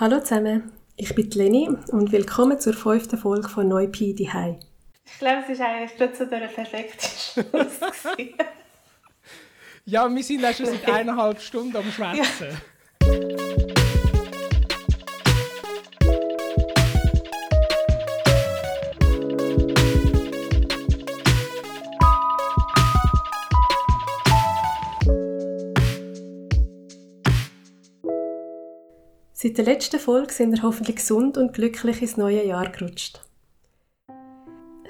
Hallo zusammen, ich bin Leni und willkommen zur fünften Folge von Neupi die Hai. Ich glaube, es ist eigentlich gerade so der perfekte Schluss. ja, wir sind auch schon seit eineinhalb Stunden am Schwätzen. Ja. Seit der letzten Folge sind wir hoffentlich gesund und glücklich ins neue Jahr gerutscht.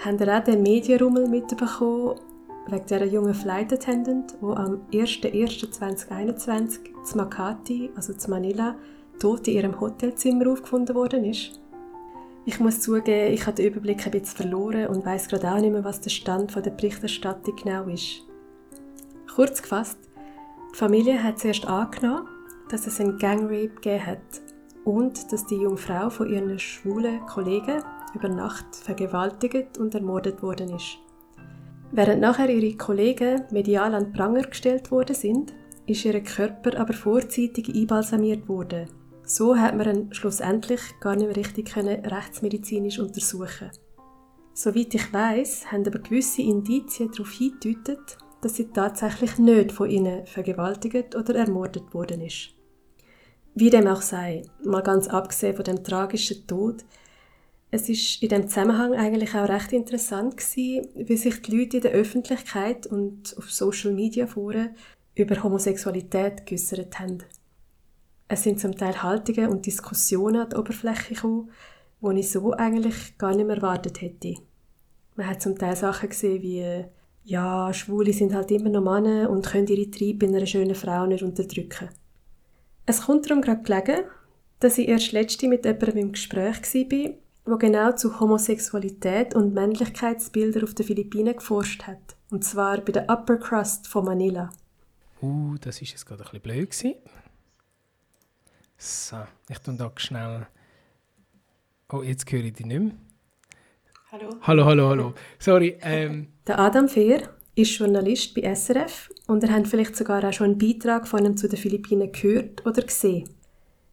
Habt ihr auch den Medienrummel mitbekommen wegen dieser jungen Flight Attendant, die am 01.01.2021 zu Makati, also zu Manila, tot in ihrem Hotelzimmer aufgefunden worden ist? Ich muss zugeben, ich habe den Überblick ein bisschen verloren und weiß gerade auch nicht mehr, was der Stand der Berichterstattung genau ist. Kurz gefasst, die Familie hat zuerst angenommen, dass es einen Gangrape gegeben hat und dass die junge Frau von ihren schwulen Kollegen über Nacht vergewaltigt und ermordet worden ist. Während nachher ihre Kollegen medial an Pranger gestellt worden sind, ist ihr Körper aber vorzeitig einbalsamiert worden. So hat man ihn schlussendlich gar nicht mehr richtig rechtsmedizinisch untersuchen. Soweit ich weiß, haben aber gewisse Indizien darauf hingedeutet, dass sie tatsächlich nicht von ihnen vergewaltigt oder ermordet worden ist. Wie dem auch sei, mal ganz abgesehen von dem tragischen Tod, es ist in dem Zusammenhang eigentlich auch recht interessant gewesen, wie sich die Leute in der Öffentlichkeit und auf Social Media Foren über Homosexualität geäußert haben. Es sind zum Teil Haltungen und Diskussionen an die Oberfläche gekommen, die ich so eigentlich gar nicht mehr erwartet hätte. Man hat zum Teil Sachen gesehen wie ja, Schwule sind halt immer noch Männer und können ihre Triebe in einer schönen Frau nicht unterdrücken. Es kommt darum gerade gelegen, dass ich erst letzte mit jemandem im Gespräch war, der genau zu Homosexualität und Männlichkeitsbildern auf den Philippinen geforscht hat. Und zwar bei der Upper Crust von Manila. Uh, das war jetzt gerade ein bisschen blöd. Gewesen. So, ich tue da schnell... Oh, jetzt höre ich dich nicht mehr. Hallo. Hallo, hallo, hallo. Sorry. Ähm. Der Adam Fehr ist Journalist bei SRF und er hat vielleicht sogar auch schon einen Beitrag von ihm zu den Philippinen gehört oder gesehen.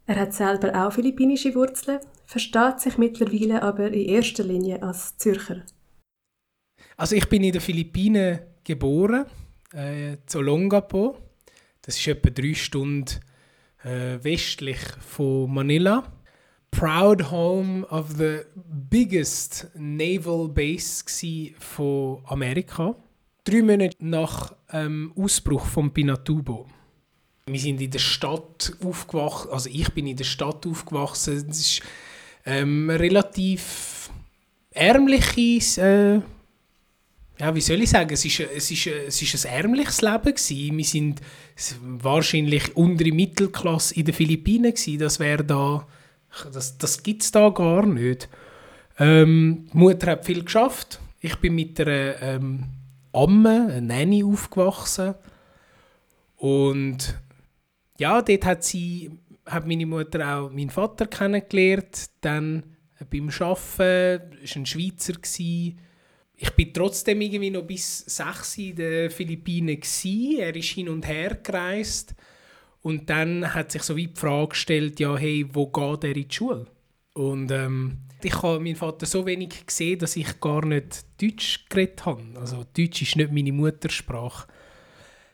Er hat selber auch philippinische Wurzeln, versteht sich mittlerweile aber in erster Linie als Zürcher. Also ich bin in den Philippinen geboren, äh, zu Longapo. Das ist etwa drei Stunden äh, westlich von Manila. Proud home of the biggest naval base von Amerika drei Monate nach ähm, Ausbruch von Pinatubo. Wir sind in der Stadt aufgewachsen, also ich bin in der Stadt aufgewachsen. Es ist ähm, relativ ärmliches, äh, ja, wie soll ich sagen, es ist, es ist, es ist ein ärmliches Leben gewesen. Wir sind wahrscheinlich untere Mittelklasse in den Philippinen gewesen. Das wäre da, das, das gibt es da gar nicht. Ähm, die Mutter hat viel geschafft. Ich bin mit einer ähm, Amme, eine Nanny, aufgewachsen. Und ja, dort hat sie, hat meine Mutter auch meinen Vater kennengelernt. Dann beim Arbeiten, war ein Schweizer. Ich bin trotzdem irgendwie noch bis sechs in den Philippinen. Er ist hin und her gereist. Und dann hat sich so wie die Frage gestellt, ja, hey, wo geht er in die Schule? Und ähm, ich habe meinen Vater so wenig gesehen, dass ich gar nicht Deutsch geredet habe. Also Deutsch ist nicht meine Muttersprache.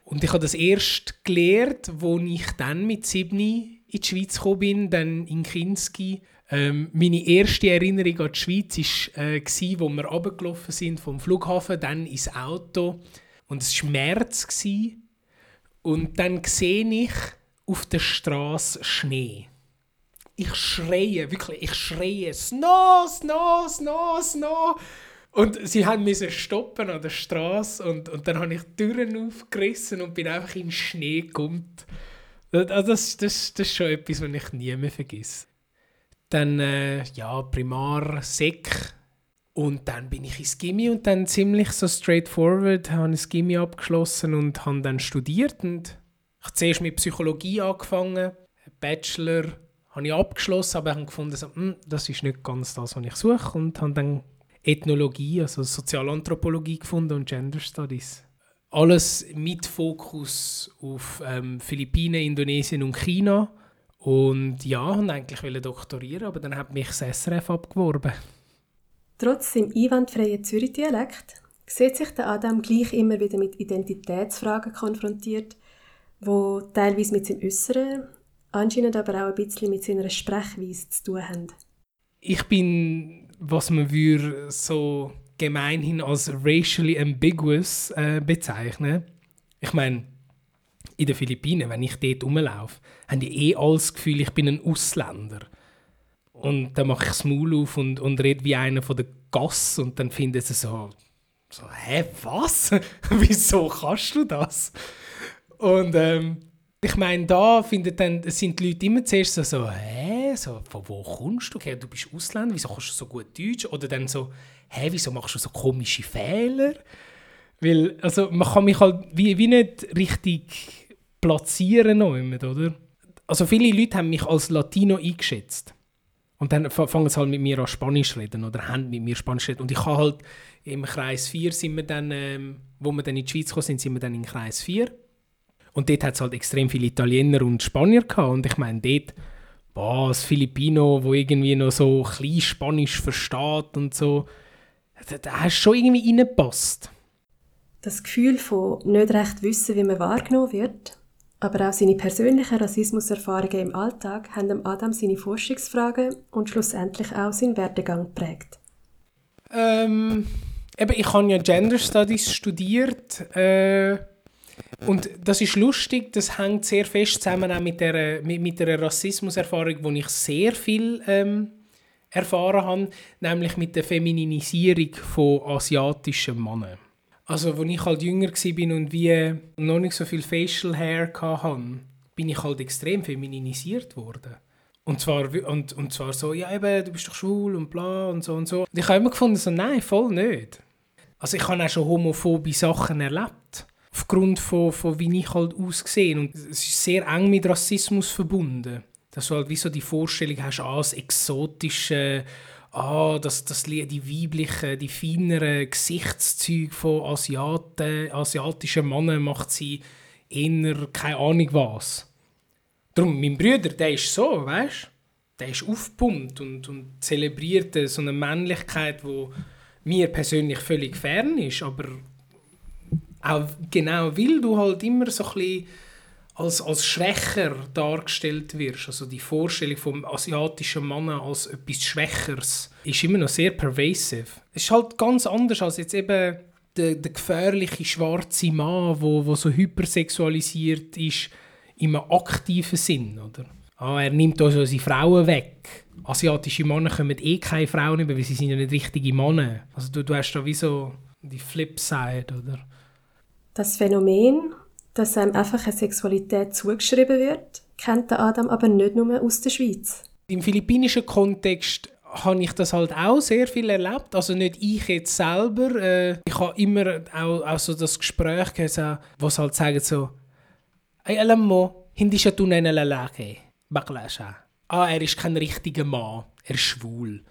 Und ich habe das erst gelernt, als ich dann mit sieben in die Schweiz gekommen bin, dann in Kinski. Ähm, meine erste Erinnerung an die Schweiz war, äh, als wir runtergelaufen sind vom Flughafen, dann ins Auto. Und es war März. Und dann sehe ich auf der Straße Schnee ich schreie, wirklich, ich schreie, Snow, Snow, Snow, Snow. Und sie haben müssen stoppen an der Straße und, und dann habe ich die Türen aufgerissen und bin einfach im Schnee gekommen. Also das, das, das ist schon etwas, was ich nie mehr vergesse. Dann, äh, ja, Primar, Sek. Und dann bin ich ins Gimmi und dann ziemlich so straightforward habe ich das Gimmi abgeschlossen und habe dann studiert. Und ich habe zuerst mit Psychologie angefangen, Bachelor habe ich abgeschlossen, aber habe gefunden, so, hm, das ist nicht ganz das, was ich suche und habe dann Ethnologie, also Sozialanthropologie gefunden und Gender Studies. Alles mit Fokus auf ähm, Philippinen, Indonesien und China. Und ja, und eigentlich wollte doktorieren, aber dann hat mich das SRF abgeworben. Trotz seinem einwandfreien Zürich-Dialekt sieht sich der Adam gleich immer wieder mit Identitätsfragen konfrontiert, wo teilweise mit seinem Äußeren, anscheinend aber auch ein bisschen mit seiner Sprechweise zu tun haben. Ich bin, was man würde so gemeinhin als racially ambiguous äh, bezeichnen. Ich meine, in den Philippinen, wenn ich dort rumlaufe, haben die eh alles das Gefühl, ich bin ein Ausländer. Und dann mache ich das Maul auf und, und rede wie einer von der Gasse und dann finden sie so, so hä, was? Wieso kannst du das? Und ähm, ich meine, da findet dann, sind die Leute immer zuerst so, so hä, so, von wo kommst du her? Du bist Ausländer, wieso kannst du so gut Deutsch? Oder dann so, hä, wieso machst du so komische Fehler? Weil, also man kann mich halt wie, wie nicht richtig platzieren noch immer, oder? Also viele Leute haben mich als Latino eingeschätzt. Und dann fangen sie halt mit mir an Spanisch reden oder haben mit mir Spanisch reden. Und ich habe halt im Kreis 4 sind wir dann, ähm, wo wir dann in die Schweiz gekommen sind, sind wir dann in Kreis 4. Und dort hat es halt extrem viele Italiener und Spanier gehabt. Und ich meine, dort, boah, das Filipino, wo irgendwie noch so klein Spanisch versteht und so, da, da hast schon irgendwie reingepasst. Das Gefühl von nicht recht wissen, wie man wahrgenommen wird, aber auch seine persönlichen Rassismuserfahrungen im Alltag haben Adam seine Forschungsfragen und schlussendlich auch seinen Werdegang geprägt. Ähm, eben, ich habe ja Gender Studies studiert äh, und das ist lustig, das hängt sehr fest zusammen auch mit der, mit, mit der Rassismuserfahrung, wo ich sehr viel ähm, erfahren habe, nämlich mit der Femininisierung von asiatischen Männern. Also, als ich halt jünger war und wie noch nicht so viel Facial Hair hatte, bin ich halt extrem femininisiert worden. Und zwar, und, und zwar so, ja eben, du bist doch schwul und bla und so und so. Und ich habe immer gefunden, so, nein, voll nicht. Also ich habe auch schon homophobe Sachen erlebt. Aufgrund von, von wie ich halt aussehe. Und es ist sehr eng mit Rassismus verbunden. Dass du halt wie so die Vorstellung hast, ah, das exotische ah, das, das, die weiblichen, die feineren Gesichtszüge von Asiaten, asiatischen Männern macht sie eher keine Ahnung was. Darum, mein Bruder, der ist so, weißt Der ist aufgepumpt und, und zelebriert so eine Männlichkeit, die mir persönlich völlig fern ist, aber auch genau, weil du halt immer so ein bisschen als, als schwächer dargestellt wirst. Also die Vorstellung vom asiatischen Mann als etwas Schwächeres ist immer noch sehr pervasive. Es ist halt ganz anders als jetzt eben der, der gefährliche schwarze Mann, wo, wo so hypersexualisiert ist, im aktiven Sinn, oder? Ah, er nimmt also seine Frauen weg. Asiatische Männer kommen eh keine Frauen über, weil sie sind ja nicht richtige Männer. Also du, du hast da wie so die Flipside, oder? Das Phänomen dass einem einfach eine Sexualität zugeschrieben wird, kennt der Adam aber nicht nur aus der Schweiz. Im philippinischen Kontext habe ich das halt auch sehr viel erlebt. Also nicht ich jetzt selber. Äh, ich habe immer auch, auch so das Gespräch gehört, wo sie halt sagen so, «Ay, alam mo, hindi siya tunay na lalaki. Bakla siya. Ah, er ist kein richtiger Mann. Er ist schwul.»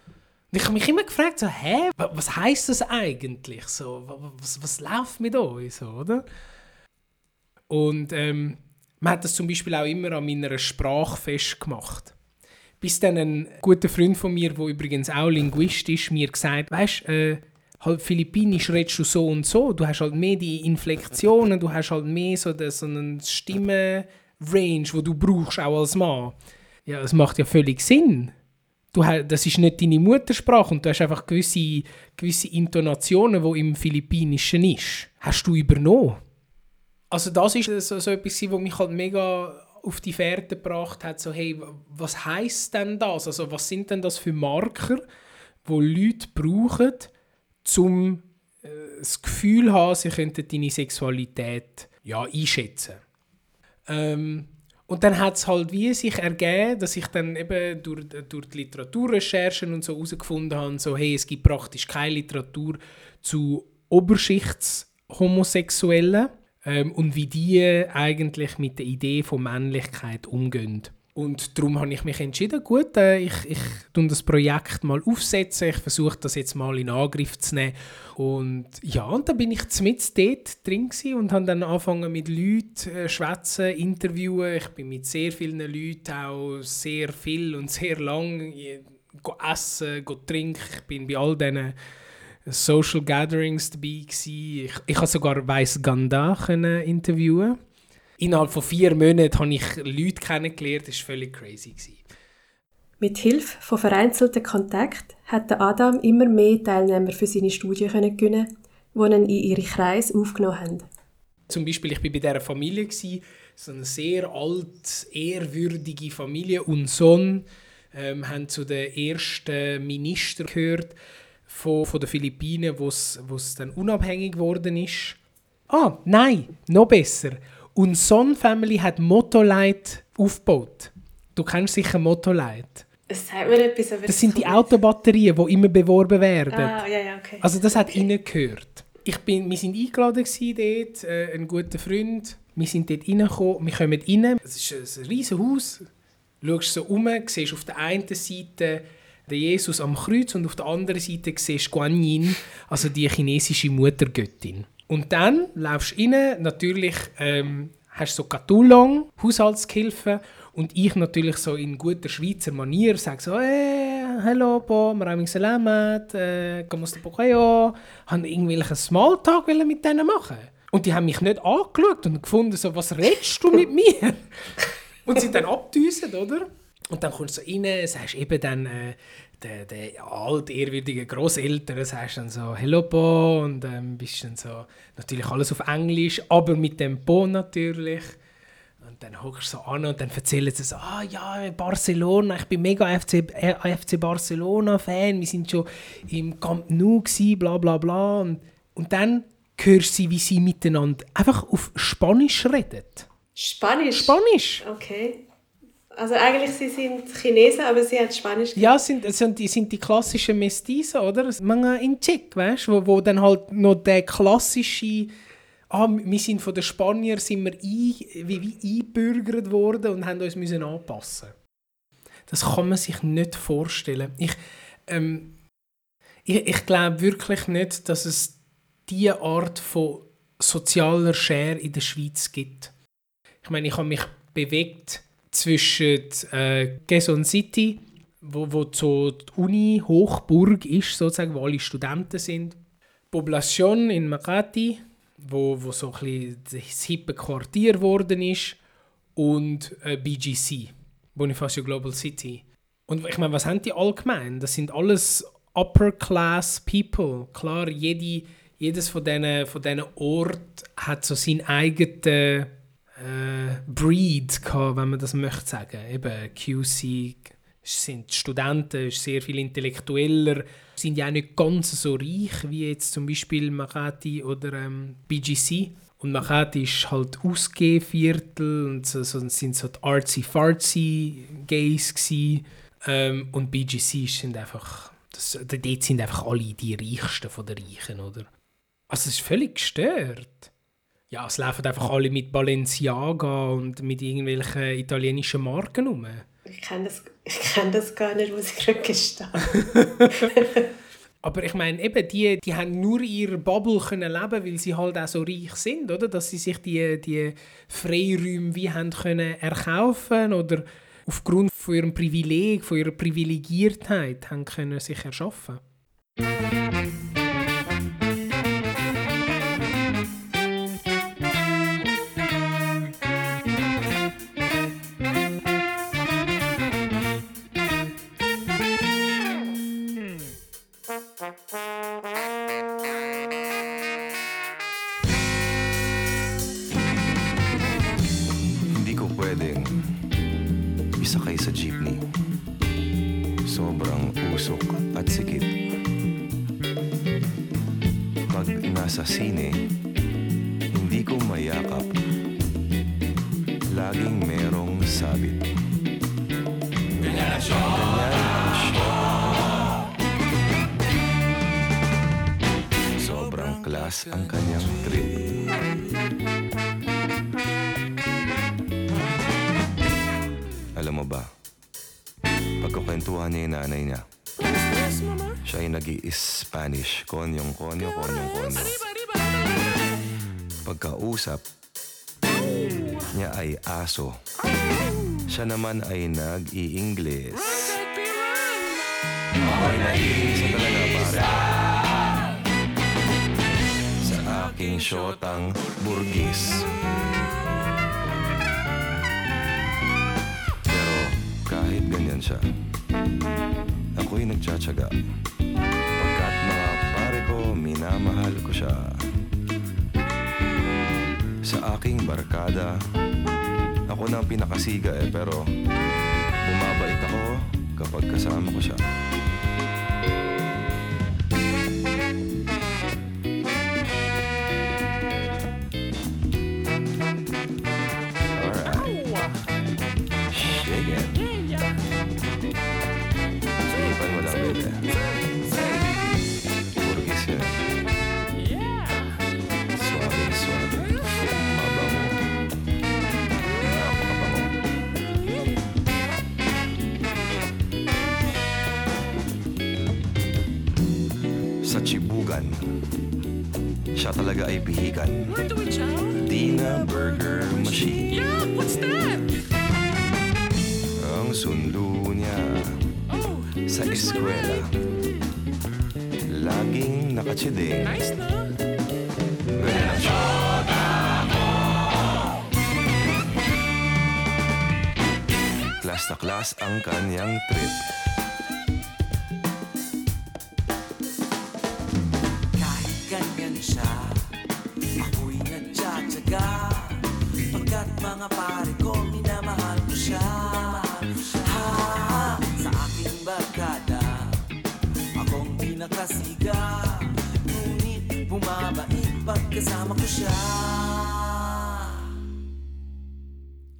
Ich habe mich immer gefragt, so, hä, was heißt das eigentlich? So, was, was läuft mit euch? So, oder? Und ähm, man hat das zum Beispiel auch immer an meiner Sprache festgemacht. Bis dann ein guter Freund von mir, der übrigens auch Linguist ist, mir gesagt weißt äh, halt Philippinisch redest du so und so, du hast halt mehr die Inflektionen, du hast halt mehr so, den, so einen Stimmenrange, wo du brauchst, auch als Mann. Ja, das macht ja völlig Sinn. Du, das ist nicht deine Muttersprache und du hast einfach gewisse, gewisse Intonationen, die im Philippinischen ist. Hast du übernommen also das ist so, so etwas, was mich halt mega auf die Fährte gebracht hat, so hey, was heißt denn das? Also was sind denn das für Marker, wo Leute brauchen, um äh, das Gefühl zu haben, sie könnten deine Sexualität ja, einschätzen. Ähm, und dann hat es halt wie sich ergeben, dass ich dann eben durch, durch die Literaturrecherchen und so herausgefunden habe, so, hey, es gibt praktisch keine Literatur zu Oberschichtshomosexuellen ähm, und wie die eigentlich mit der Idee von Männlichkeit umgehen. Und darum habe ich mich entschieden, gut, äh, ich, ich das Projekt mal aufsetzen, ich versuche das jetzt mal in Angriff zu nehmen. Und ja, und dann bin ich mit dort drin und habe dann angefangen mit Leuten äh, schwätzen, interviewen. Ich bin mit sehr vielen Leuten auch sehr viel und sehr lang äh, essen, trinken. Ich bin bei all diesen Social Gatherings dabei gewesen. Ich, ich habe sogar Weiss Ganda interviewen innerhalb von vier Monaten habe ich Leute kennengelernt, das war völlig crazy. Mit Hilfe von vereinzelten Kontakten hat Adam immer mehr Teilnehmer für seine Studie gewinnen, die ihn in ihre Kreise aufgenommen haben. Zum Beispiel, ich war bei dieser Familie, so eine sehr alt, ehrwürdige Familie und Sohn ähm, haben zu den ersten Ministern gehört von, von den Philippinen, wo es dann unabhängig geworden ist. Ah, nein, noch besser. Und Son Family hat Motolight aufgebaut. Du kennst sicher Motolight. Das sagt mir etwas, aber das sind die Autobatterien, die immer beworben werden. Ah, ja, ja, okay. Also das hat okay. ihnen gehört. Ich bin, wir waren eingeladen dort, äh, ein guter Freund. Wir sind dort reingekommen, wir kommen rein. Es ist ein riesiges Haus. Du schaust so um, siehst auf der einen Seite den Jesus am Kreuz und auf der anderen Seite siehst du Guan Yin, also die chinesische Muttergöttin. Und dann laufst du rein, natürlich ähm, hast du so Katulong, Haushaltshilfe und ich natürlich so in guter Schweizer Manier sage so hey, «Hallo po, maraming salamat, äh, kamusta po kayo?» Habe irgendwelchen Smalltalk mit denen machen Und die haben mich nicht angeschaut und gefunden so «Was redest du mit mir?» Und sind dann abgedüset, oder? Und dann kommst du so rein, sagst eben dann äh, der, der altehrwürdigen Großeltern sagst dann so «Hello Po» und ähm, bist dann so natürlich alles auf Englisch, aber mit dem Po natürlich. Und dann hockst du so an und dann erzählen sie so «Ah ja, Barcelona, ich bin mega FC, äh, FC Barcelona-Fan, wir sind schon im Camp Nou gewesen, bla bla bla». Und, und dann hörst du, wie sie miteinander einfach auf Spanisch reden. Spanisch? Spanisch. Okay. Also eigentlich sie sind Chinesen, aber sie haben Spanisch. Ja, sind, sind, die, sind die klassischen Mestizen, oder? Mga in Chick, weißt du? Wo, wo dann halt noch der klassische ah, wir sind von den Spaniern sind wir ein, wie, wie eingebürgert worden und haben uns müssen anpassen. Das kann man sich nicht vorstellen. Ich, ähm, ich, ich glaube wirklich nicht, dass es diese Art von sozialer Share in der Schweiz gibt. Ich meine, ich habe mich bewegt zwischen äh, Quezon City, wo, wo so die Uni Hochburg ist, sozusagen, wo alle Studenten sind. Population in Makati, wo, wo so ein das hippe Quartier geworden ist. Und äh, BGC, Bonifacio Global City. Und ich meine, was haben die allgemein? Das sind alles Upper-Class People. Klar, jede, jedes von diesen von Orten hat so seinen eigenen äh, Breed gehabt, wenn man das möchte sagen. Eben QC sind Studenten, ist sehr viel intellektueller, sind ja auch nicht ganz so reich wie jetzt zum Beispiel Makati oder ähm, BGC. Und Makati ist halt Ausgehviertel und so, so sind so die artsy-fartsy Gays Ähm, und BGC sind einfach, das, dort sind einfach alle die Reichsten von den Reichen, oder? Also es ist völlig gestört. Ja, es laufen einfach alle mit Balenciaga und mit irgendwelchen italienischen Marken rum. Ich kenne das, kenn das gar nicht, muss ich gestehen. Aber ich meine, eben, die, die haben nur ihre Bubble können leben, weil sie halt auch so reich sind, oder? Dass sie sich die, die Freiräume wie haben können erkaufen oder aufgrund von ihrem Privileg, von ihrer Privilegiertheit haben können sich erschaffen. Siya ay nag-i-Spanish. Konyong, konyo, konyong, konyo. Pagkausap, niya ay aso. Siya naman ay nag-i-Ingles. Ako'y naiisa. Sa aking syotang burgis. Pero kahit ganyan siya, ako'y nagtsatsaga. Pagkat mga pare ko, minamahal ko siya. Sa aking barkada, ako na pinakasiga eh, pero bumabait ako kapag kasama ko siya. Sa Chibugan, siya talaga ay pihikan. Dina Burger Machine. Yeah, what's that? Ang sundo niya Oh, sa eskwela. Laging nakachideng. nice na. Class na class ang kanyang trip.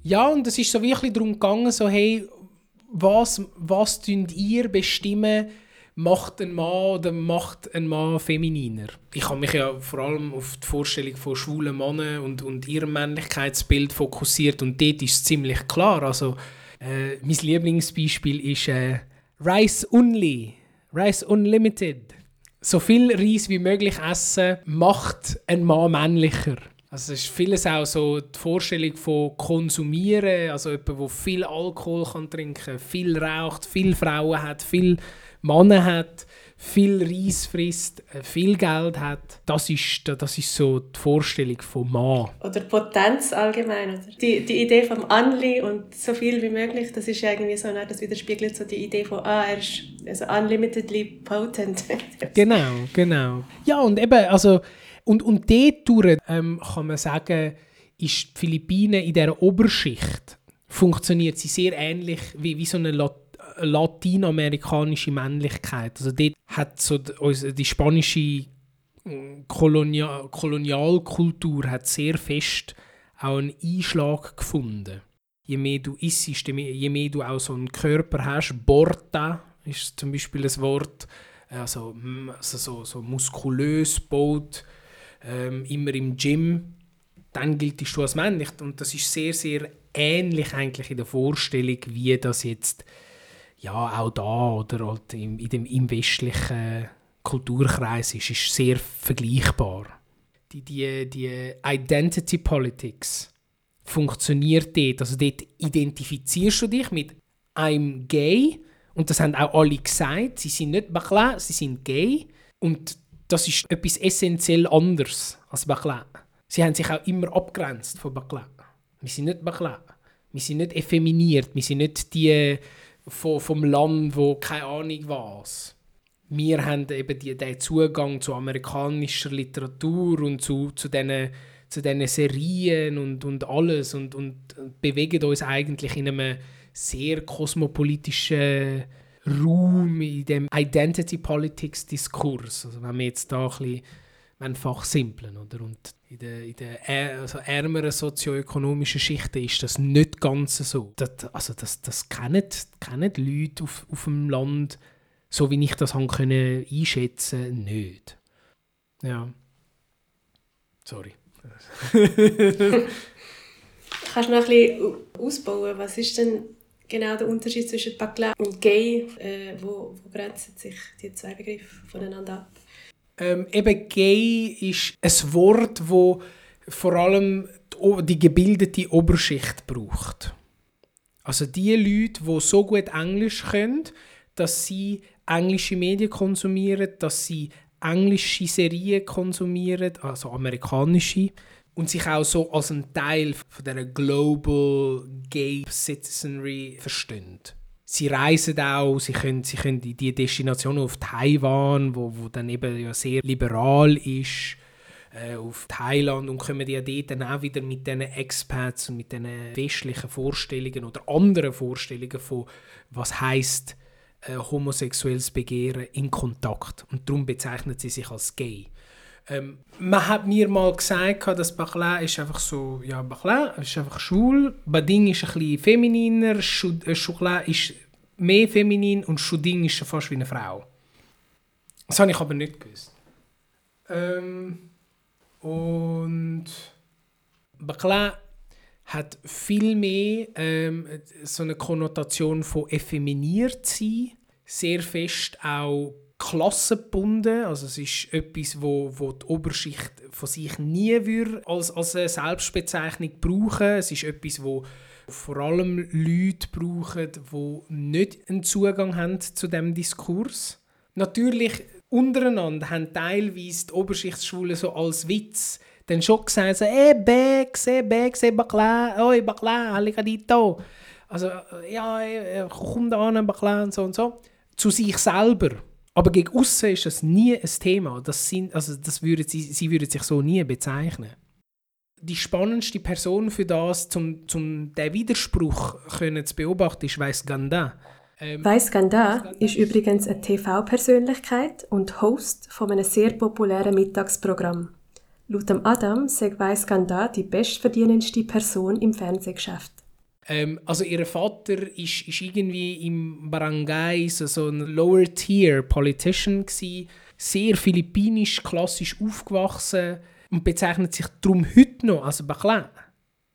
Ja, und es ist so wirklich darum gegangen, so, hey, was, was tun ihr bestimmen, macht ein Mann oder macht ein Mann femininer? Ich habe mich ja vor allem auf die Vorstellung von schwulen Männern und, und ihrem Männlichkeitsbild fokussiert und dort ist es ziemlich klar. Also, äh, mein Lieblingsbeispiel ist äh, Rice Only, Rice Unlimited. So viel Reis wie möglich essen macht einen Mann männlicher. Also es ist vieles auch so die Vorstellung von Konsumieren, also jemand, der viel Alkohol kann trinken viel raucht, viel Frauen hat, viel Männer hat, viel Reis frisst, äh, viel Geld hat. Das ist, das ist so die Vorstellung von Mann. Oder Potenz allgemein. Oder? Die, die Idee vom Unli und so viel wie möglich, das ist irgendwie so, ne, das widerspiegelt so die Idee von, ah, er ist also unlimitedly potent. Genau, genau. Ja, und eben, also, und, und dort ähm, kann man sagen, ist die Philippinen in dieser Oberschicht, funktioniert sie sehr ähnlich wie, wie so eine Lat latinamerikanische Männlichkeit. Also dort hat so die, uns- die spanische mm, Kolonia Kolonialkultur hat sehr fest auch einen Einschlag gefunden. Je mehr du isst, je mehr, du auch so einen Körper hast, Borta ist zum Beispiel ein Wort, also, mm, also so, so muskulös baut, ähm, immer im Gym, dann giltest du als männlich. Und das ist sehr, sehr ähnlich eigentlich in der Vorstellung, wie das jetzt ja, auch da oder halt im, in dem, im westlichen Kulturkreis ist, ist sehr vergleichbar. Die, die, die Identity Politics funktioniert dort. Also dort identifizierst du dich mit einem Gay und das haben auch alle gesagt. Sie sind nicht Bakla, sie sind gay und das ist etwas essentiell anderes als Bakla. Sie haben sich auch immer abgrenzt von Bakla. Wir sind nicht Bakla. Wir sind nicht effeminiert. Wir sind nicht die von, vom Land, wo keine Ahnung was. Wir haben eben die, den Zugang zu amerikanischer Literatur und zu, zu diesen zu diesen Serien und, und alles und, und bewegen uns eigentlich in einem sehr kosmopolitischen Raum, in dem Identity Politics Diskurs. Also wenn wir jetzt da ein bisschen fachsimpeln, oder? Und in den in der ä- also ärmeren sozioökonomischen Schichten ist das nicht ganz so. Das, also das, das kennen, kennen Leute auf, auf dem Land, so wie ich das haben können einschätzen, nicht. Ja. Sorry. Kannst du noch ein bisschen ausbauen? Was ist denn genau der Unterschied zwischen Bakla und Gay? Äh, wo, wo grenzen sich die zwei Begriffe voneinander ab? Ähm, eben gay ist ein Wort, wo vor allem die, die gebildete Oberschicht braucht. Also die Leute, die so gut Englisch können, dass sie englische Medien konsumieren, dass sie englische Serien konsumieren, also amerikanische, und sich auch so als ein Teil von der Global Gay Citizenry verstehen. Sie reisen auch, sie können, sie können in die Destination auf Taiwan, wo, wo dann eben ja sehr liberal ist, äh, auf Thailand und kommen ja dort dann auch wieder mit diesen Expats und mit diesen westlichen Vorstellungen oder anderen Vorstellungen von, was heißt äh, homosexuelles Begehren in Kontakt. Und darum bezeichnet sie sich als gay. Ähm, man hat mir mal gesagt, dass Bachelin ist einfach so, ja, Bachelin ist einfach schwul, Bading ist ein bisschen femininer, Chou- äh, ist mehr feminin und Chouding ist fast wie eine Frau. Das habe ich aber nicht gewusst. Ähm, und Bachelin hat viel mehr ähm, so eine Konnotation von effeminiert sein, sehr fest auch klassengebunden, also es ist etwas, wo, wo die Oberschicht von sich nie als, als eine Selbstbezeichnung brauchen. Es ist etwas, wo vor allem Leute brauchen, die nicht einen Zugang haben zu dem Diskurs. Natürlich untereinander haben teilweise die Oberschichtsschwulen so als Witz dann schon gesagt, so, «Ey, Bex, ey, Bex, ey, Bakla, oi, Bakla, halika dito.» Also, «Ja, ey, komm da an, Bakla» und so und so. Zu sich selber. Aber gegen außen ist das nie ein Thema. Das sind, also das würden sie, sie würden sich so nie bezeichnen. Die spannendste Person für das, zum, zum den Widerspruch können zu beobachten, ist Weiss Ganda. Ähm, Weiss Ganda ist übrigens eine TV-Persönlichkeit und Host von einem sehr populären Mittagsprogramm. Laut Adam sagt Weiss Ganda die bestverdienendste Person im Fernsehgeschäft. Ähm, also ihr Vater ist, ist irgendwie im Barangay so, so ein Lower-Tier-Politician gsi, sehr philippinisch, klassisch aufgewachsen und bezeichnet sich darum heute noch als Bakla.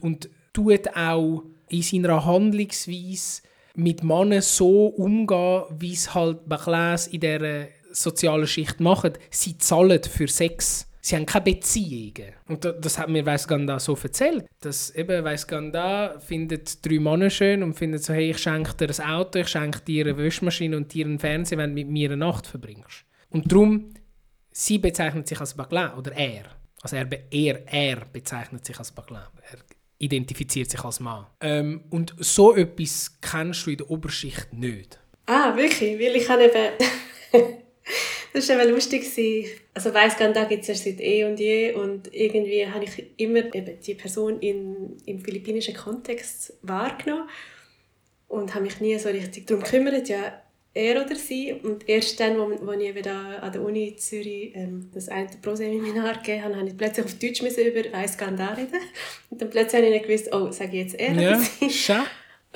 Und tut auch in seiner Handlungsweise mit Männern so umgehen, wie es halt Baklas in dieser sozialen Schicht machen. Sie zahlen für Sex. Sie haben keine Beziehungen. Und da- das hat mir Weißganda so erzählt. Dass eben Weißganda findet drei Männer schön und findet so, hey, ich schenke dir ein Auto, ich schenke dir eine Wäschmaschine und dir einen Fernseher, wenn du mit mir eine Nacht verbringst. Und darum, sie bezeichnet sich als Bagla oder er. Also er, er, er bezeichnet sich als Bagla. Er identifiziert sich als Mann. Ähm, und so etwas kennst du in der Oberschicht nicht. Ah, wirklich? Weil ich habe eben... das war eben lustig. Also weiss da gibt es ja seit eh und je und irgendwie habe ich immer eben die Person in, im philippinischen Kontext wahrgenommen und habe mich nie so richtig darum gekümmert, ja, er oder sie. Und erst dann, wo, wo ich eben da an der Uni in Zürich ähm, das eine Proseminar gegeben habe, habe ich plötzlich auf Deutsch müssen über weiss da reden. Und dann plötzlich habe ich nicht gewusst, oh, sage ich jetzt er Ja, oder sie?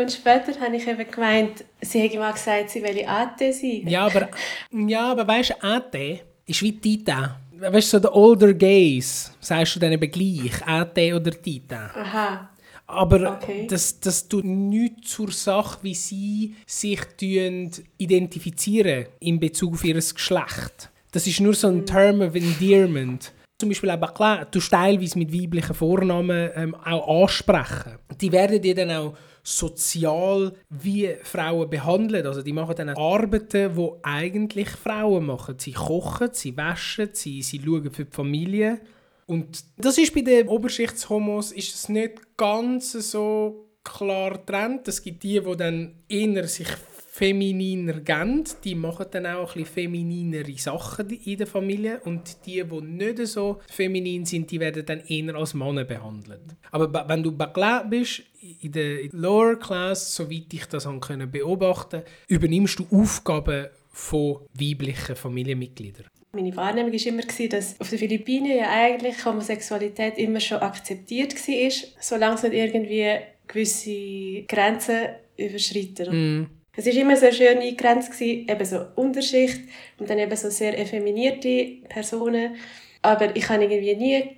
Und später habe ich eben gemeint, sie hätte mal gesagt, sie wolle AT sein. Ja, aber, ja, aber weißt du, AT ist wie Tita. Weißt du, so der Older Gays, sagst du dann eben gleich, AT oder Tita. Aha. Aber Okay. das, das tut nichts zur Sache, wie sie sich identifizieren in Bezug auf ihr Geschlecht. Das ist nur so ein Term of Endearment. Zum Beispiel auch Bakla, du teilweise mit weiblichen Vornamen ähm, auch ansprechen. Die werden dir dann auch sozial wie Frauen behandelt. Also die machen dann Arbeiten, die eigentlich Frauen machen. Sie kochen, sie waschen, sie, sie schauen für die Familie. Und das ist bei den Oberschichtshomos ist es nicht ganz so klar getrennt. Es gibt die, die dann eher sich femininer geben, die machen dann auch ein bisschen femininere Sachen in der Familie und die, die nicht so feminin sind, die werden dann eher als Männer behandelt. Aber wenn du Bakla bist, in der Lower Class, soweit ich das können beobachten, übernimmst du Aufgaben von weiblichen Familienmitgliedern. Meine Wahrnehmung war immer, dass auf den Philippinen ja eigentlich Homosexualität immer schon akzeptiert war, solange es nicht irgendwie gewisse Grenzen überschritten. Mm. Es war immer so schön eingegrenzt, eben so Unterschicht und dann eben so sehr effeminierte Personen. Aber ich habe irgendwie nie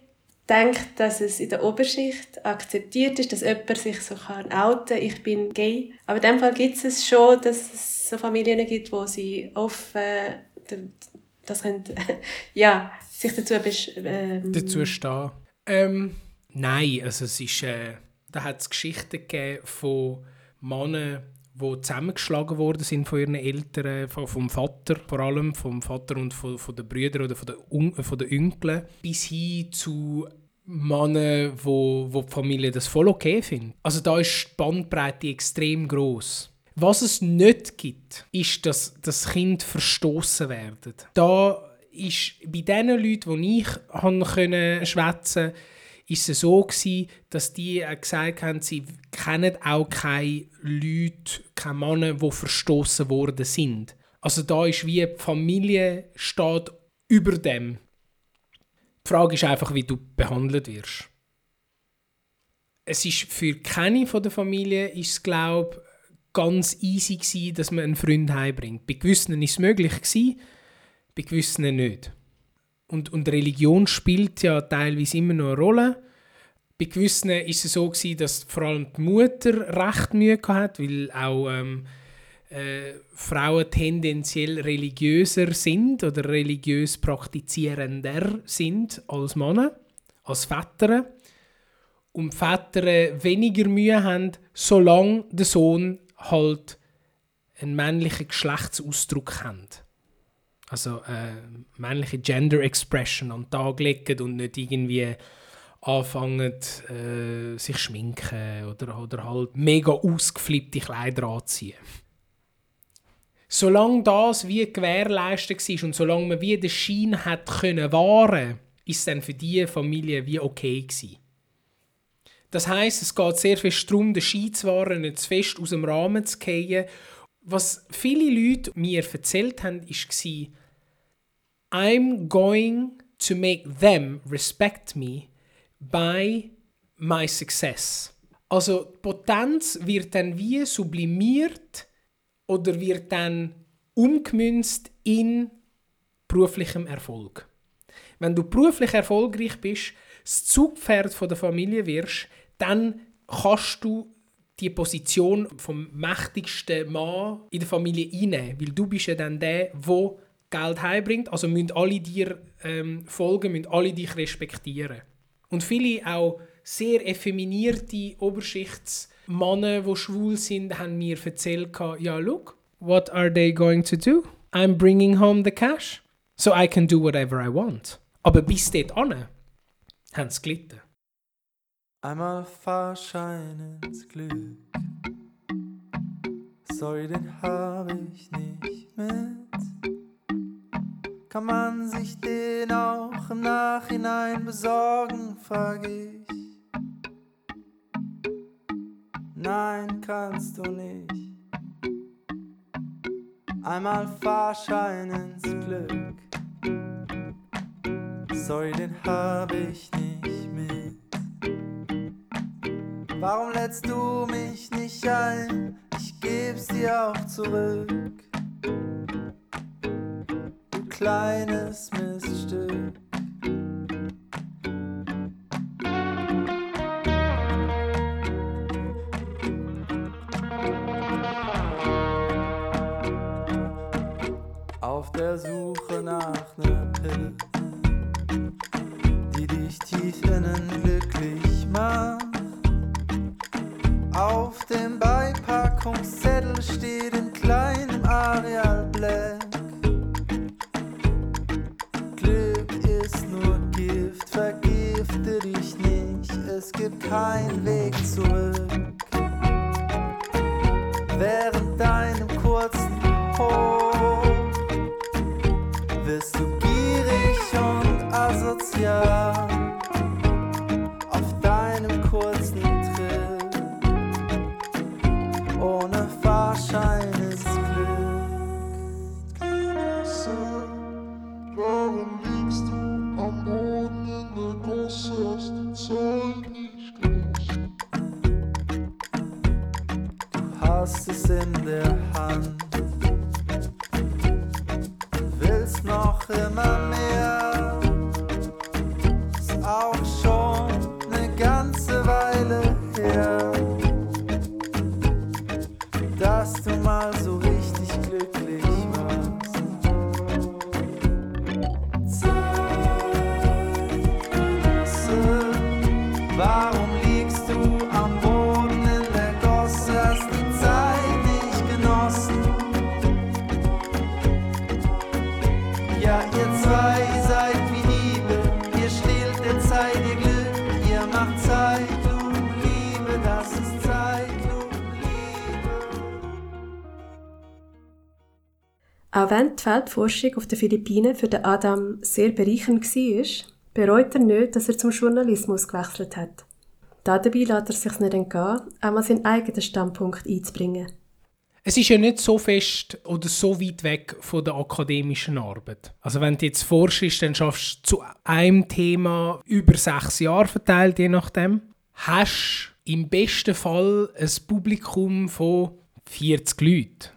denke, dass es in der Oberschicht akzeptiert ist, dass jemand sich so kann outen ich bin gay. Aber in dem Fall gibt es schon, dass es so Familien gibt, wo sie offen das können, ja, sich dazu, ähm, dazu stehen. Ähm, nein, also es ist, äh, da hat es Geschichten gegeben von Männern, die zusammengeschlagen worden sind von ihren Eltern, vom Vater vor allem, vom Vater und von, von den Brüdern oder von den, Un von den Onkeln, bis hin zu Männern, wo, wo die Familie das voll okay findet. Also da ist die Bandbreite extrem groß. Was es nicht gibt, ist, dass das Kind verstoßen werden. Da ist bei den Leuten, die ich schwätzen ist es so gewesen, dass die gesagt haben, sie kennen auch keine Leute, keine Männer, die verstoßen worden sind. Also da ist wie die Familie steht über dem. Die Frage ist einfach, wie du behandelt wirst. Es ist für keine von der Familie ist glaube ganz easy gewesen, dass man einen Freund heimbringt. Bei gewissen ist es möglich gewesen, bei gewissen nicht. Und, und Religion spielt ja teilweise immer noch eine Rolle. Bei gewissen ist es so gewesen, dass vor allem die Mutter recht Mühe hatte, weil auch ähm, äh, Frauen tendenziell religiöser sind oder religiös praktizierender sind als Männer, als Väter. Und Väter weniger Mühe haben, solange der Sohn halt einen männlichen Geschlechtsausdruck haben. Also äh, männliche Gender Expression an den Tag legen und nicht irgendwie anfangen, äh, sich schminken oder, oder halt mega ausgeflippte Kleider anziehen. Solange das wie gewährleistet war und solange man wie den Schein hat können wahren, ist es dann für diese Familie wie okay gewesen. Das heißt, es geht sehr fest darum, den Schein zu wahren, nicht zu fest aus dem Rahmen zu fallen. Was viele Leute mir erzählt haben, war, I'm going to make them respect me by my success. Also die Potenz wird dann wie sublimiert oder wird dann umgemünzt in beruflichem Erfolg. Wenn du beruflich erfolgreich bist, das Zugpferd der Familie wirst, dann kannst du die Position vom mächtigsten Mann in der Familie einnehmen, weil du bist ja dann der, wo Geld heimbringt. Also müssen alle dir ähm, folgen, müssen alle dich respektieren. Und viele auch sehr effeminierte Oberschichtsmänner, die schwul sind, haben mir erzählt, ja, look, what are they going to do? I'm bringing home the cash, so I can do whatever I want. Aber bis dort haben sie gelitten. Einmal Fahrschein ins Glück. Sorry, den hab ich nicht mit. Kann man sich den auch im Nachhinein besorgen, frag ich. Nein, kannst du nicht. Einmal Fahrschein ins Glück. Sorry, den hab ich nicht Warum lädst du mich nicht ein? Ich geb's dir auch zurück. Du kleines Miststück. Auf der Suche house. Feldforschung auf den Philippinen für den Adam sehr bereichernd war, bereut er nicht, dass er zum Journalismus gewechselt hat. Dabei lässt er sich nicht entgehen, auch mal seinen eigenen Standpunkt einzubringen. Es ist ja nicht so fest oder so weit weg von der akademischen Arbeit. Also wenn du jetzt forschst, dann schaffst du zu einem Thema über sechs Jahre verteilt, je nachdem. Hast im besten Fall ein Publikum von 40 Leuten,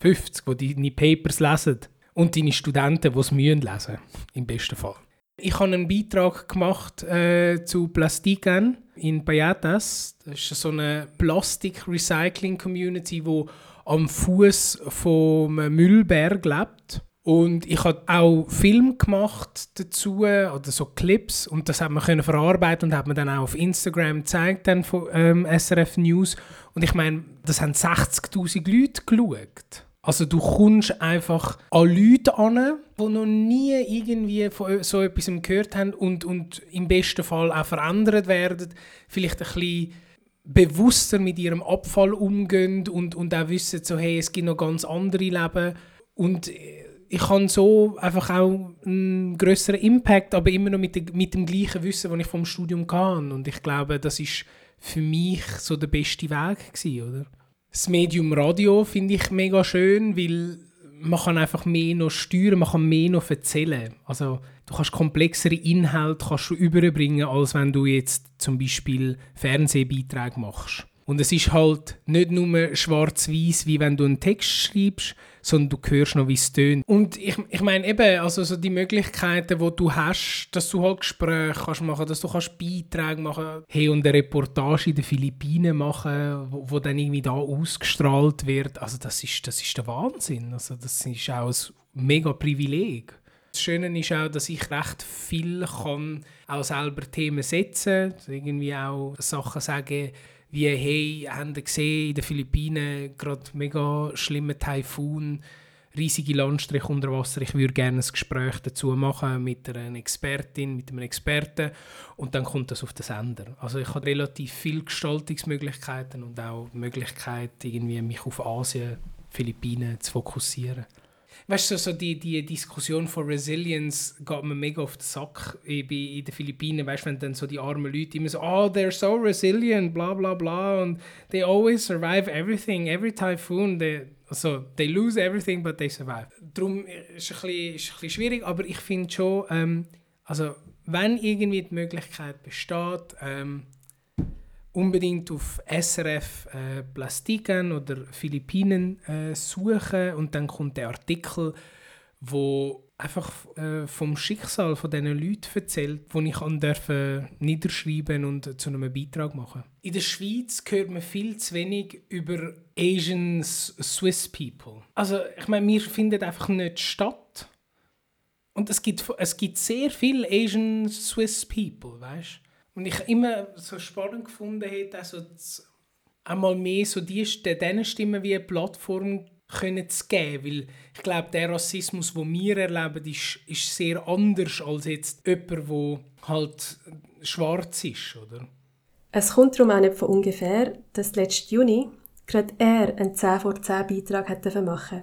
50, die deine Papers lesen und deine Studenten, die es lesen müssen, im besten Fall. Ich habe einen Beitrag gemacht äh, zu Plastiken in Payatas. Das ist so eine Plastik-Recycling-Community, die am Fuß vom Müllberg lebt. Und ich habe auch Film gemacht dazu, oder so Clips, und das hat man können verarbeiten und hat man dann auch auf Instagram gezeigt, dann von ähm, SRF News. Und ich meine, das haben 60'000 Leute geschaut. Also du kommst einfach an Leute an, die noch nie irgendwie von so etwas gehört haben und, und im besten Fall auch verändert werden. Vielleicht ein bisschen bewusster mit ihrem Abfall umgehen und, und auch wissen, so, hey, es gibt noch ganz andere Leben. Und ich habe so einfach auch einen größeren Impact, aber immer noch mit, de, mit dem gleichen Wissen, das ich vom Studium kann. Und ich glaube, das ist für mich so der beste Weg gewesen, oder? Das Medium Radio finde ich mega schön, weil man kann einfach mehr noch steuern, man kann mehr noch erzählen. Also du kannst komplexere Inhalte kannst du überbringen, als wenn du jetzt zum Beispiel Fernsehbeiträge machst. Und es ist halt nicht nur schwarz-weiß, wie wenn du einen Text schreibst, sondern du hörst noch, wie es tönt. Und ich, ich meine eben, also so die Möglichkeiten, die du hast, dass du halt Gespräche kannst machen, dass du Beiträge machen, hey, und eine Reportage in den Philippinen machen, wo, wo dann irgendwie da ausgestrahlt wird, also das ist, das ist der Wahnsinn. Also das ist auch ein mega Privileg. Das Schöne ist auch, dass ich recht viel kann auch selber Themen setzen, also irgendwie auch Sachen sagen, wie, hey, haben gesehen, in den Philippinen gerade mega schlimmer Taifun, riesige Landstriche unter Wasser. Ich würde gerne ein Gespräch dazu machen mit einer Expertin, mit einem Experten und dann kommt das auf den Sender. Also ich habe relativ viele Gestaltungsmöglichkeiten und auch die Möglichkeit, irgendwie mich auf Asien, Philippinen zu fokussieren. Weißt du, so die, die Diskussion von Resilience geht mir mega auf den Sack in, in den Philippinen. Weißt du, wenn dann so die armen Leute immer so, oh, they're so resilient, bla bla bla, und they always survive everything, every typhoon, they, also, they lose everything, but they survive. Darum ist es ein bisschen, ein bisschen schwierig, aber ich finde schon, ähm, also, wenn irgendwie die Möglichkeit besteht, ähm, unbedingt auf SRF äh, Plastiken oder Philippinen äh, suchen und dann kommt der Artikel, wo einfach äh, vom Schicksal von diesen Leuten erzählt, wo ich an dürfen niederschreiben und zu einem Beitrag machen. In der Schweiz hört man viel zu wenig über Asian Swiss People. Also ich meine, wir finden einfach nicht statt. Und es gibt, es gibt sehr viele Asian Swiss People, weißt und ich immer so spannend gefunden hätte, also einmal mehr so die, diesen Stimmen wie eine Plattform können zu geben, weil ich glaube, der Rassismus, den wir erleben, ist, ist sehr anders als jetzt jemand, der halt schwarz ist, oder? Es kommt darum auch nicht von ungefähr, dass letzten Juni gerade er einen 10 vor 10 Beitrag hätte machen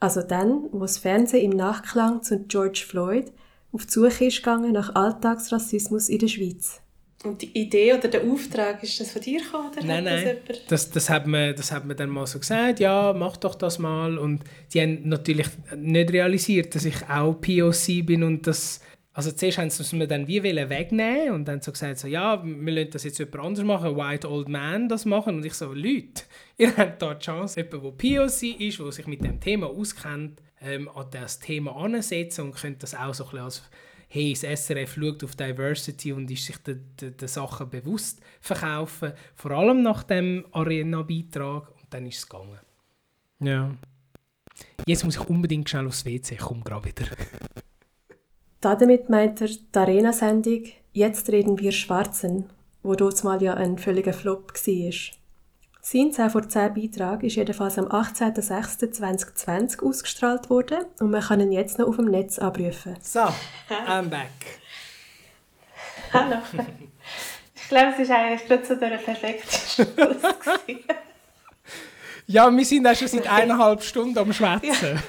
Also dann, wo das Fernsehen im Nachklang zu George Floyd auf die Suche ist gegangen nach Alltagsrassismus in der Schweiz. Und die Idee oder der Auftrag, ist das von dir gekommen? Oder nein, nein. Das, das, das, hat man, das hat man dann mal so gesagt, ja, mach doch das mal. Und die haben natürlich nicht realisiert, dass ich auch POC bin und das... Also zuerst haben sie mir dann wie wegnehmen und dann so gesagt, so, ja, wir lassen das jetzt jemand anders machen, White Old Man das machen. Und ich so, Leute, ihr habt da die Chance, jemand, der POC ist, der sich mit dem Thema auskennt, ähm, an das Thema ansetzen und könnt das auch so ein bisschen als hey, das SRF schaut auf Diversity und ist sich der, der, der Sache bewusst verkaufen, vor allem nach dem Arena-Beitrag und dann ist es gegangen. Ja. Jetzt muss ich unbedingt schnell aufs WC, ich komme gerade wieder. Damit meint er die Arena-Sendung «Jetzt reden wir Schwarzen», wo dort mal ja ein völliger Flop war. Sein 10 vor 10 Beitrag ist jedenfalls am 18.06.2020 ausgestrahlt worden und man kann ihn jetzt noch auf dem Netz abrufen. So, I'm back. Hallo. Ich glaube, es ist eigentlich gerade so der perfekte Schluss. ja, wir sind auch schon seit eineinhalb Stunden am Schwätzen. Ja.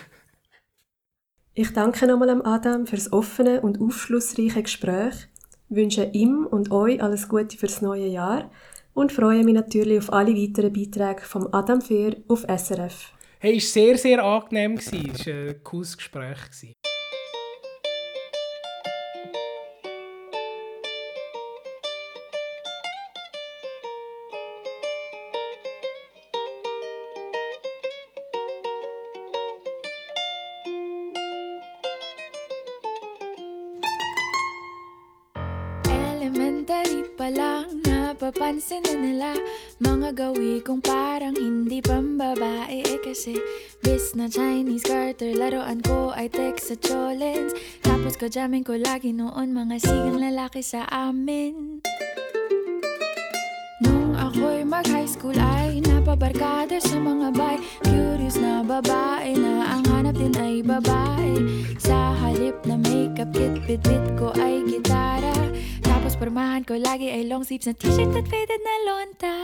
Ich danke nochmal am Adam für das offene und aufschlussreiche Gespräch, wünsche ihm und euch alles Gute fürs neue Jahr und freue mich natürlich auf alle weiteren Beiträge vom Adam Fehr auf SRF. Hey, es war sehr, sehr angenehm. Es war ein cooles Gespräch. Elementary pa lang Napapansin na nila Mga gawi kong parang hindi pambabae. Eh kasi bis na Chinese garter Laruan ko ay text sa cholens. Tapos kajamin ko lagi noon Mga sigang lalaki sa amin. Nung ako'y mag-high school ay napabarkada sa mga bay Curious na babae na ang hanap din ay babae. Sa halip na makeup kit, bit-bit ko ay gitara pormahan ko lagi ay long sleeves na t-shirt at faded na lonta.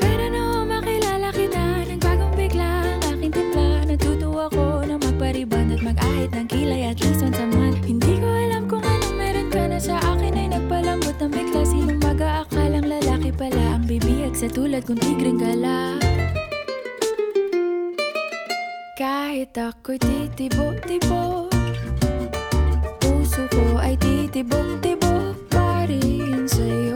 Pero nung makilala kita, nagbagong bigla ang aking timpla. Natutuwa ko na magpariban at mag-ahit ng kilay at least once a month. Hindi ko alam kung anong meron ka na sa akin ay nagpalambot ng bigla. Sinong mag-aakalang lalaki pala ang bibiyag sa tulad kong tigring gala? Kahit ako'y titibo-tibo Puso ko ay titibok-tibok pa rin sa'yo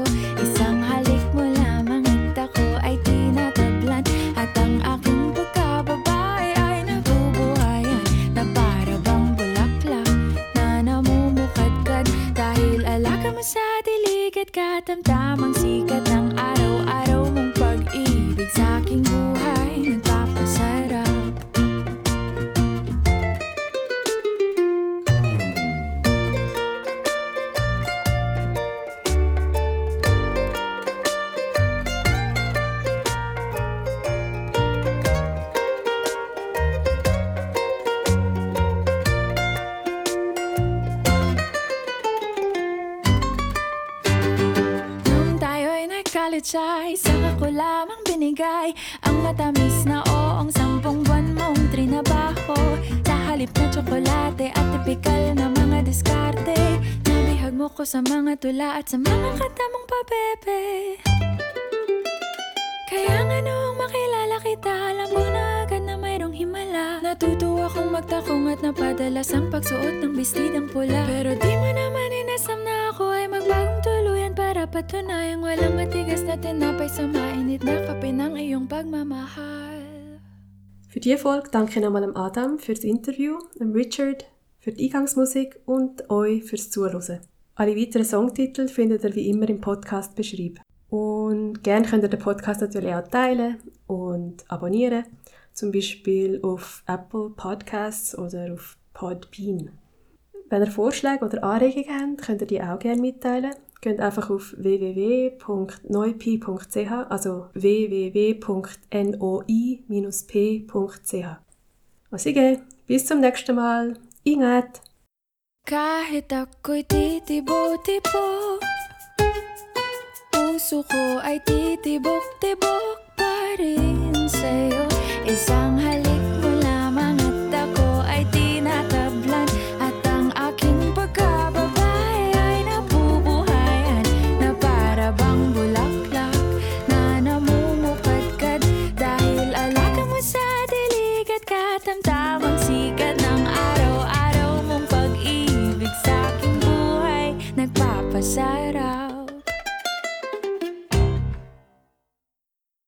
ko sa mga tula at sa mga kata mong pabebe Kaya nga noong makilala kita Alam mo na agad na mayroong himala. Natutuwa kong magtakong at napadalas ang pagsuot ng bestidang pula. Pero di mo naman inasam na ako ay magbagong tuluyan Para patunayang walang matigas na tinapay sa mainit na kape ng iyong pagmamahal. Für diese Folge danke nochmal am Adam für das Interview, dem Richard für die Eingangsmusik und euch fürs Zuhören. Alle weiteren Songtitel findet ihr wie immer im Podcast beschrieben. Und gerne könnt ihr den Podcast natürlich auch teilen und abonnieren, zum Beispiel auf Apple Podcasts oder auf Podbean. Wenn ihr Vorschläge oder Anregungen habt, könnt ihr die auch gerne mitteilen. Geht einfach auf www.neupi.ch, also www.noi-p.ch. Und sige, bis zum nächsten Mal. Ingat! Kahit ako'y titibo-tibo Puso ko ay titibok-tibok pa rin sa'yo. Isang halik inside